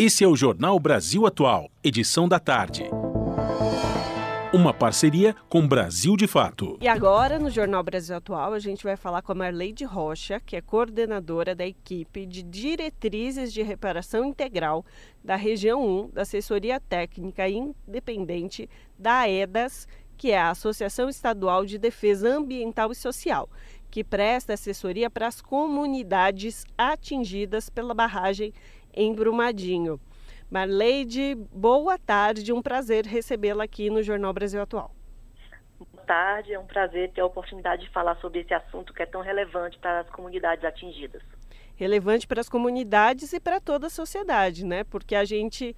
Esse é o Jornal Brasil Atual, edição da tarde. Uma parceria com Brasil de Fato. E agora, no Jornal Brasil Atual, a gente vai falar com a Marleide Rocha, que é coordenadora da equipe de diretrizes de reparação integral da região 1 da Assessoria Técnica Independente da EDAS, que é a Associação Estadual de Defesa Ambiental e Social, que presta assessoria para as comunidades atingidas pela barragem em Brumadinho. Marleide, boa tarde, um prazer recebê-la aqui no Jornal Brasil Atual. Boa tarde, é um prazer ter a oportunidade de falar sobre esse assunto que é tão relevante para as comunidades atingidas. Relevante para as comunidades e para toda a sociedade, né? Porque a gente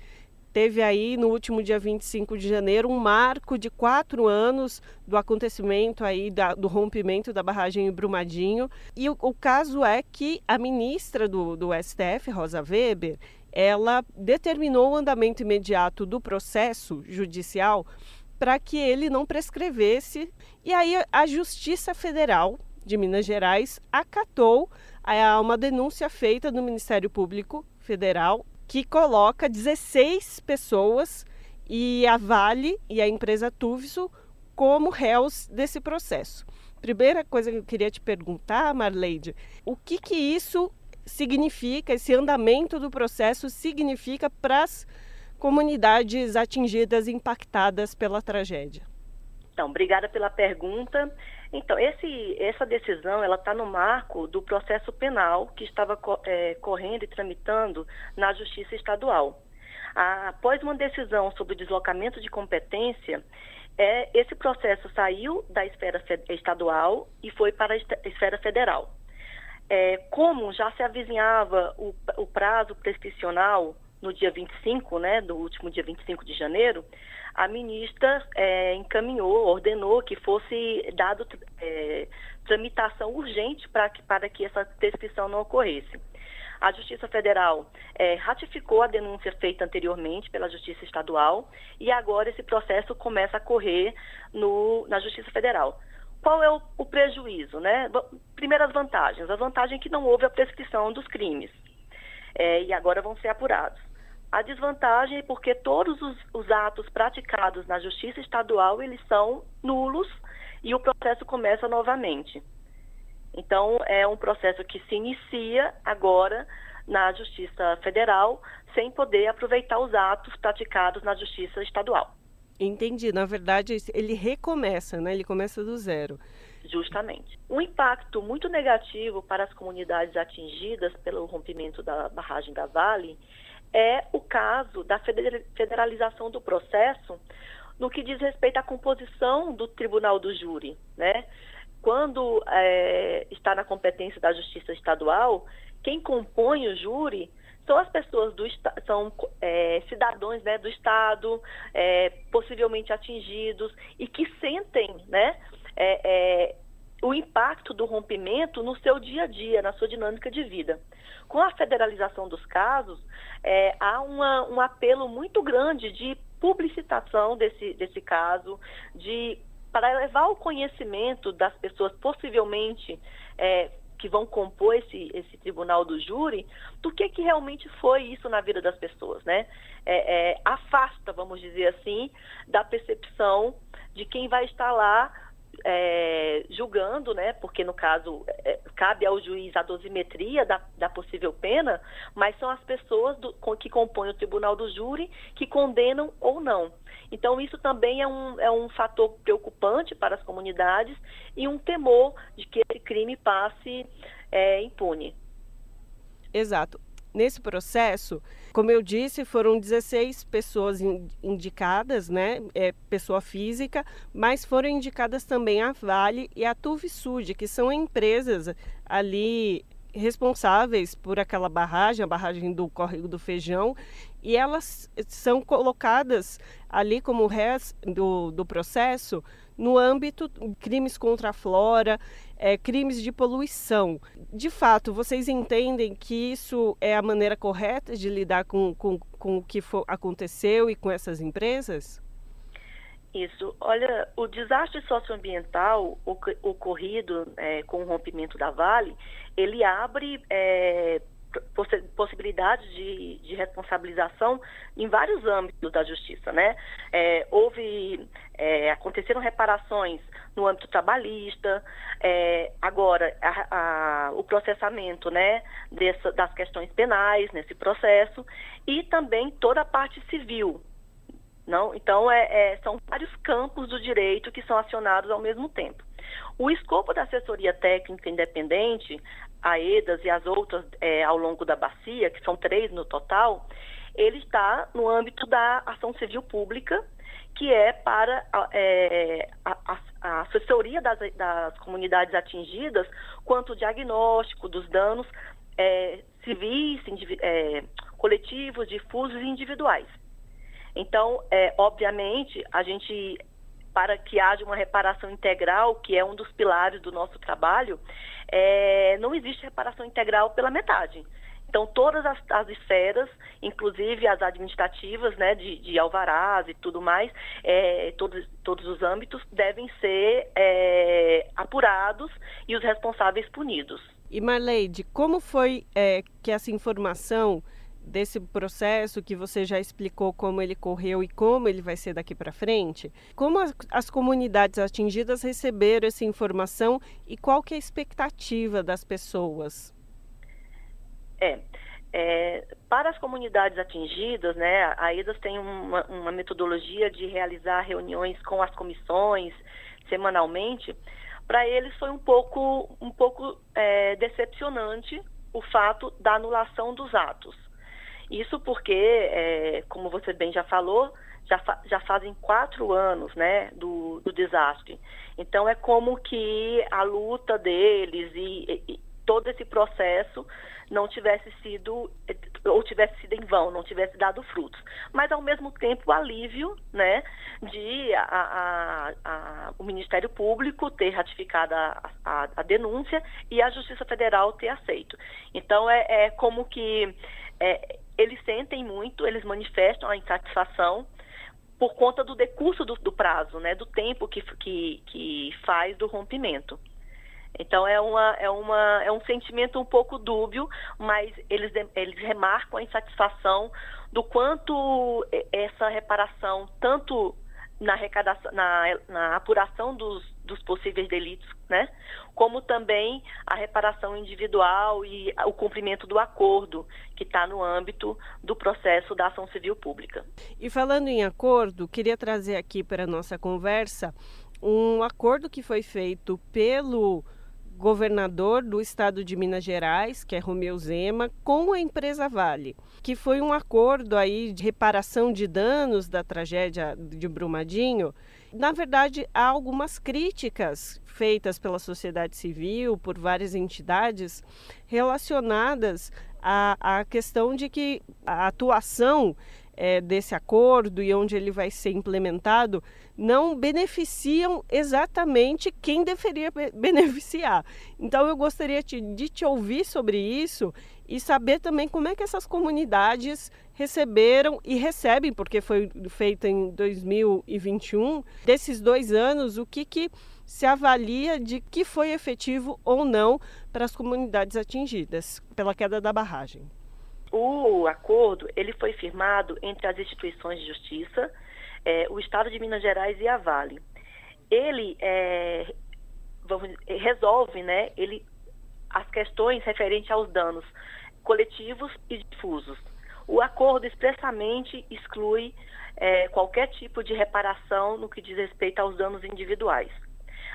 teve aí no último dia 25 de janeiro um marco de quatro anos do acontecimento aí da, do rompimento da barragem em Brumadinho. E o, o caso é que a ministra do, do STF, Rosa Weber, ela determinou o andamento imediato do processo judicial para que ele não prescrevesse. E aí a Justiça Federal de Minas Gerais acatou a uma denúncia feita no Ministério Público Federal que coloca 16 pessoas e a Vale e a empresa Tuvso como réus desse processo. Primeira coisa que eu queria te perguntar, Marleide, o que, que isso significa, esse andamento do processo significa para as comunidades atingidas, impactadas pela tragédia? Então, obrigada pela pergunta. Então, esse, essa decisão ela está no marco do processo penal que estava é, correndo e tramitando na Justiça Estadual. Após uma decisão sobre o deslocamento de competência, é, esse processo saiu da esfera estadual e foi para a esfera federal. É, como já se avizinhava o, o prazo prescricional no dia 25, né, do último dia 25 de janeiro, a ministra é, encaminhou, ordenou que fosse dado é, tramitação urgente para que, para que essa prescrição não ocorresse. A Justiça Federal é, ratificou a denúncia feita anteriormente pela Justiça Estadual e agora esse processo começa a correr no, na Justiça Federal. Qual é o, o prejuízo? Né? Primeiras vantagens. A vantagem é que não houve a prescrição dos crimes é, e agora vão ser apurados. A desvantagem é porque todos os, os, atos praticados na justiça estadual, eles são nulos e o processo começa novamente. Então, é um processo que se inicia agora na justiça federal, sem poder aproveitar os atos praticados na justiça estadual. Entendi. Na verdade, ele recomeça, né? Ele começa do zero. Justamente. Um impacto muito negativo para as comunidades atingidas pelo rompimento da barragem da Vale é o caso da federalização do processo no que diz respeito à composição do tribunal do júri, né? Quando é, está na competência da Justiça Estadual, quem compõe o júri são as pessoas do são é, cidadãos né, do estado, é, possivelmente atingidos e que sentem, né, é, é o impacto do rompimento no seu dia a dia, na sua dinâmica de vida. Com a federalização dos casos, é, há uma, um apelo muito grande de publicitação desse, desse caso, de para levar o conhecimento das pessoas possivelmente é, que vão compor esse, esse tribunal do júri, do que, que realmente foi isso na vida das pessoas, né? É, é, afasta, vamos dizer assim, da percepção de quem vai estar lá é, julgando, né, porque no caso é, cabe ao juiz a dosimetria da, da possível pena, mas são as pessoas do, com, que compõem o tribunal do júri que condenam ou não. Então, isso também é um, é um fator preocupante para as comunidades e um temor de que esse crime passe é, impune. Exato. Nesse processo, como eu disse, foram 16 pessoas indicadas, né? É, pessoa física, mas foram indicadas também a Vale e a Tuvisud, que são empresas ali responsáveis por aquela barragem, a barragem do Córrego do Feijão, e elas são colocadas ali como réis do, do processo no âmbito crimes contra a flora, é, crimes de poluição. De fato, vocês entendem que isso é a maneira correta de lidar com, com, com o que for, aconteceu e com essas Isso. Olha, o desastre socioambiental ocorrido é, com o rompimento da Vale, ele abre é, possibilidades de, de, responsabilização em vários âmbitos da justiça, né? É, houve, é, aconteceram reparações no âmbito trabalhista, é, agora a, a, o processamento, né, dessa, das questões penais nesse processo e também toda a parte civil, não? Então, é, é, são vários campos do direito que são acionados ao mesmo tempo. O escopo da assessoria técnica independente, a EDAS e as outras é, ao longo da bacia, que são três no total, ele está no âmbito da ação civil pública, que é para é, a, a, a, assessoria das, das, comunidades atingidas quanto diagnóstico dos danos é, civis, é, coletivos, difusos e individuais. Então, é, obviamente, a gente, para que haja uma reparação integral, que é um dos pilares do nosso trabalho, é, não existe reparação integral pela metade. Então, todas as, as, esferas, inclusive as administrativas, né, de, de alvarás e tudo mais, é, todos, todos os âmbitos, devem ser é, apurados e os responsáveis punidos. E Marleide, como foi é, que essa informação desse processo que você já explicou como ele correu e como ele vai ser daqui para frente, como as, as, comunidades atingidas receberam essa informação e qual que é a expectativa das pessoas? É, é para as comunidades atingidas, né, a EDAS tem uma, uma metodologia de realizar reuniões com as comissões semanalmente. Para eles foi um pouco, um pouco é, decepcionante o fato da anulação dos atos. Isso porque, é, como você bem já falou, já, fa já fazem quatro anos né, do, do, desastre. Então é como que a luta deles e, e, todo esse processo não tivesse sido ou tivesse sido em vão, não tivesse dado frutos. Mas ao mesmo tempo o alívio, né, de a, a, a, o Ministério Público ter ratificado a, denúncia e a Justiça Federal ter aceito. Então é, é como que é, eles sentem muito, eles manifestam a insatisfação por conta do decurso do, do prazo, né, do tempo que, que, que faz do rompimento. Então é, uma, é, uma, é um sentimento um pouco dúbio, mas eles, eles remarcam a insatisfação do quanto essa reparação, tanto na, na, na apuração dos, dos possíveis delitos, né? Como também a reparação individual e o cumprimento do acordo que está no âmbito do processo da ação civil pública. E falando em acordo, queria trazer aqui para a nossa conversa um acordo que foi feito pelo governador do estado de Minas Gerais, que é Romeu Zema, com a empresa Vale, que foi um acordo aí de reparação de danos da tragédia de Brumadinho. Na verdade, há algumas críticas feitas pela sociedade civil, por várias entidades, relacionadas à, à questão de que a atuação é, desse acordo e onde ele vai ser implementado não beneficiam exatamente quem deveria beneficiar. Então eu gostaria de te ouvir sobre isso e saber também como é que essas comunidades receberam e recebem, porque foi feito em 2021, desses dois anos, o que, que se avalia de que foi efetivo ou não para as comunidades atingidas pela queda da barragem o acordo ele foi firmado entre as instituições de justiça, é, o Estado de Minas Gerais e a Vale. Ele é, vamos, resolve, né, ele, as questões referentes aos danos coletivos e difusos. O acordo expressamente exclui é, qualquer tipo de reparação no que diz respeito aos danos individuais.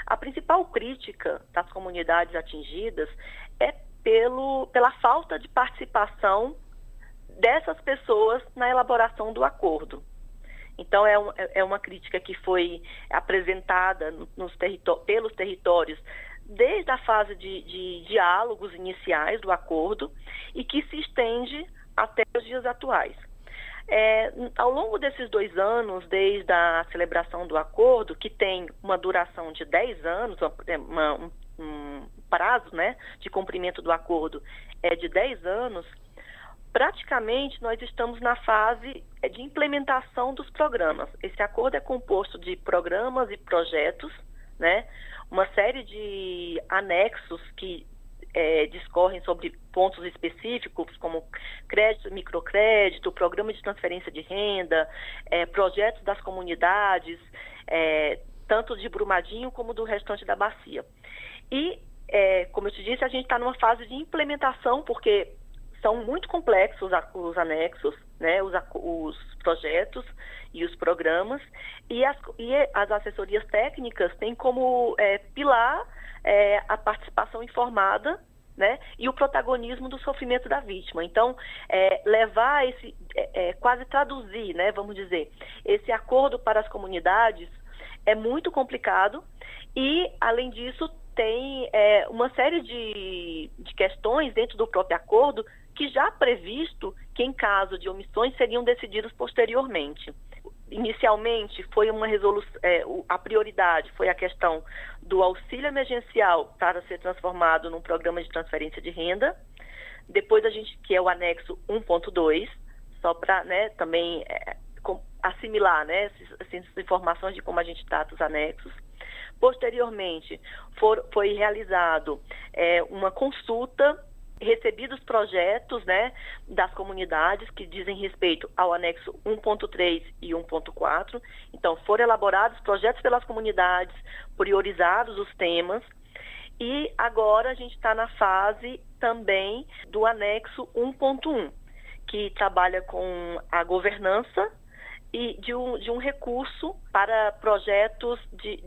A principal crítica das comunidades atingidas é pelo, pela falta de participação dessas pessoas na elaboração do acordo. Então, é, um, é uma crítica que foi apresentada nos pelos territórios desde a fase de, de diálogos iniciais do acordo e que se estende até os dias atuais. É, ao longo desses dois anos, desde a celebração do acordo, que tem uma duração de 10 anos, uma, um, um prazo né, de cumprimento do acordo é de 10 anos, praticamente nós estamos na fase eh, de implementação dos programas. Esse acordo é composto de programas e projetos, né? Uma série de anexos que é, discorrem sobre pontos específicos, como crédito, microcrédito, programa de transferência de renda, é, projetos das comunidades, é, tanto de Brumadinho como do restante da bacia. E, é, como eu te disse, a gente está numa fase de implementação, porque são muito complexos os anexos, né, os, os projetos e os programas, e as, e as assessorias técnicas têm como é, pilar é, a participação informada né, e o protagonismo do sofrimento da vítima. Então, é, levar esse, é, é, quase traduzir, né, vamos dizer, esse acordo para as comunidades é muito complicado e, além disso, tem é, uma série de, de questões dentro do próprio acordo que já previsto que, em caso de omissões, seriam decididos posteriormente inicialmente foi uma resolução, é, a prioridade foi a questão do auxílio emergencial para ser transformado num programa de transferência de renda. Depois a gente, que é o anexo 1.2, só para né, também é, assimilar né, essas, informações de como a gente trata os anexos. Posteriormente, for, foi realizado é, uma consulta recebidos projetos né, das comunidades que dizem respeito ao anexo 1.3 e 1.4. Então, foram elaborados projetos pelas comunidades, priorizados os temas, e agora a gente está na fase também do anexo 1.1, que trabalha com a governança e de um, de um recurso para projetos de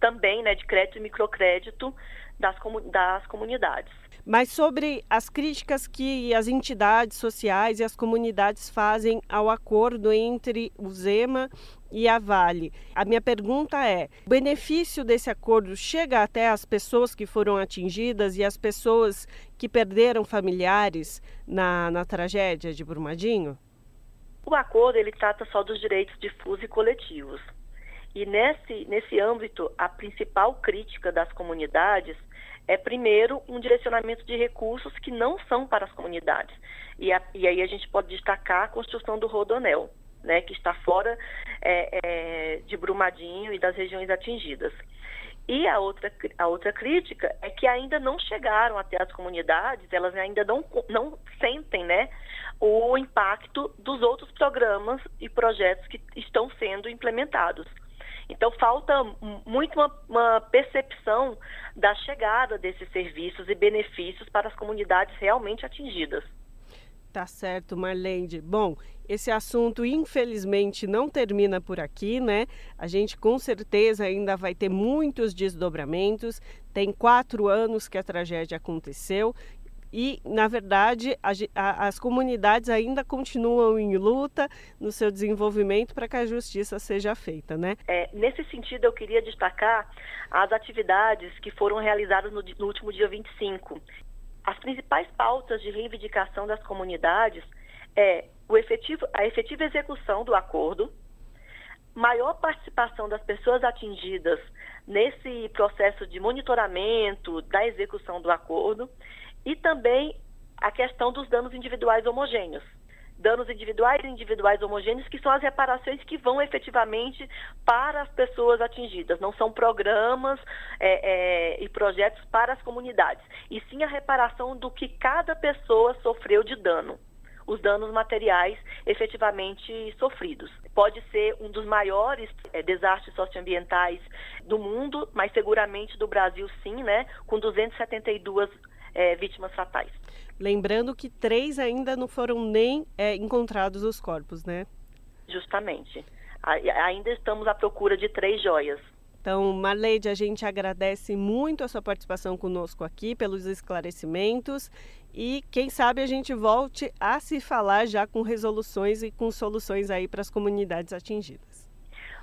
também né, de crédito e microcrédito das, das comunidades. Mas sobre as críticas que as entidades sociais e as comunidades fazem ao acordo entre o Zema e a Vale. A minha pergunta é: o benefício desse acordo chega até as pessoas que foram atingidas e as pessoas que perderam familiares na, na tragédia de Brumadinho? O acordo ele trata só dos direitos difusos e coletivos. E nesse, nesse âmbito, a principal crítica das comunidades é, primeiro, um direcionamento de recursos que não são para as comunidades. E, a, e aí a gente pode destacar a construção do Rodonel, né, que está fora é, é, de Brumadinho e das regiões atingidas. E a outra, a outra crítica é que ainda não chegaram até as comunidades, elas ainda não, não sentem né, o impacto dos outros programas e projetos que estão sendo implementados. Então, falta muito uma, uma, percepção da chegada desses serviços e benefícios para as comunidades realmente atingidas. Tá certo, Marlene. Bom, esse assunto infelizmente não termina por aqui, né? A gente com certeza ainda vai ter muitos desdobramentos. Tem quatro anos que a tragédia aconteceu e, na verdade, a, a, as comunidades ainda continuam em luta no seu desenvolvimento para que a justiça seja feita, né? É, nesse sentido, eu queria destacar as atividades que foram realizadas no, no último dia 25. As principais pautas de reivindicação das comunidades é o efetivo, a efetiva execução do acordo, maior participação das pessoas atingidas nesse processo de monitoramento da execução do acordo e também a questão dos danos individuais homogêneos. Danos individuais e individuais homogêneos, que são as reparações que vão efetivamente para as pessoas atingidas. Não são programas é, é, e projetos para as comunidades, e sim a reparação do que cada pessoa sofreu de dano os danos materiais efetivamente sofridos. Pode ser um dos maiores é, desastres socioambientais do mundo, mas seguramente do Brasil sim, né? Com 272 é, vítimas fatais. Lembrando que três ainda não foram nem é, encontrados os corpos, né? Justamente. ainda estamos à procura de três joias. Então, Marleide, a gente agradece muito a sua participação conosco aqui, pelos esclarecimentos e quem sabe a gente volte a se falar já com resoluções e com soluções aí para as comunidades atingidas.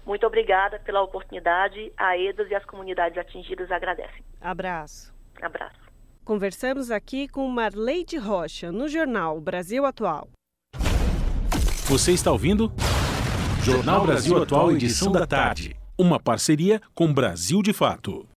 Muito obrigada pela oportunidade. A EDAS e as comunidades atingidas agradecem. Abraço. Abraço. Conversamos aqui com Marleide Rocha, no jornal Brasil Atual. Você está ouvindo? Jornal Brasil Atual, edição da tarde. Uma parceria com Brasil de Fato.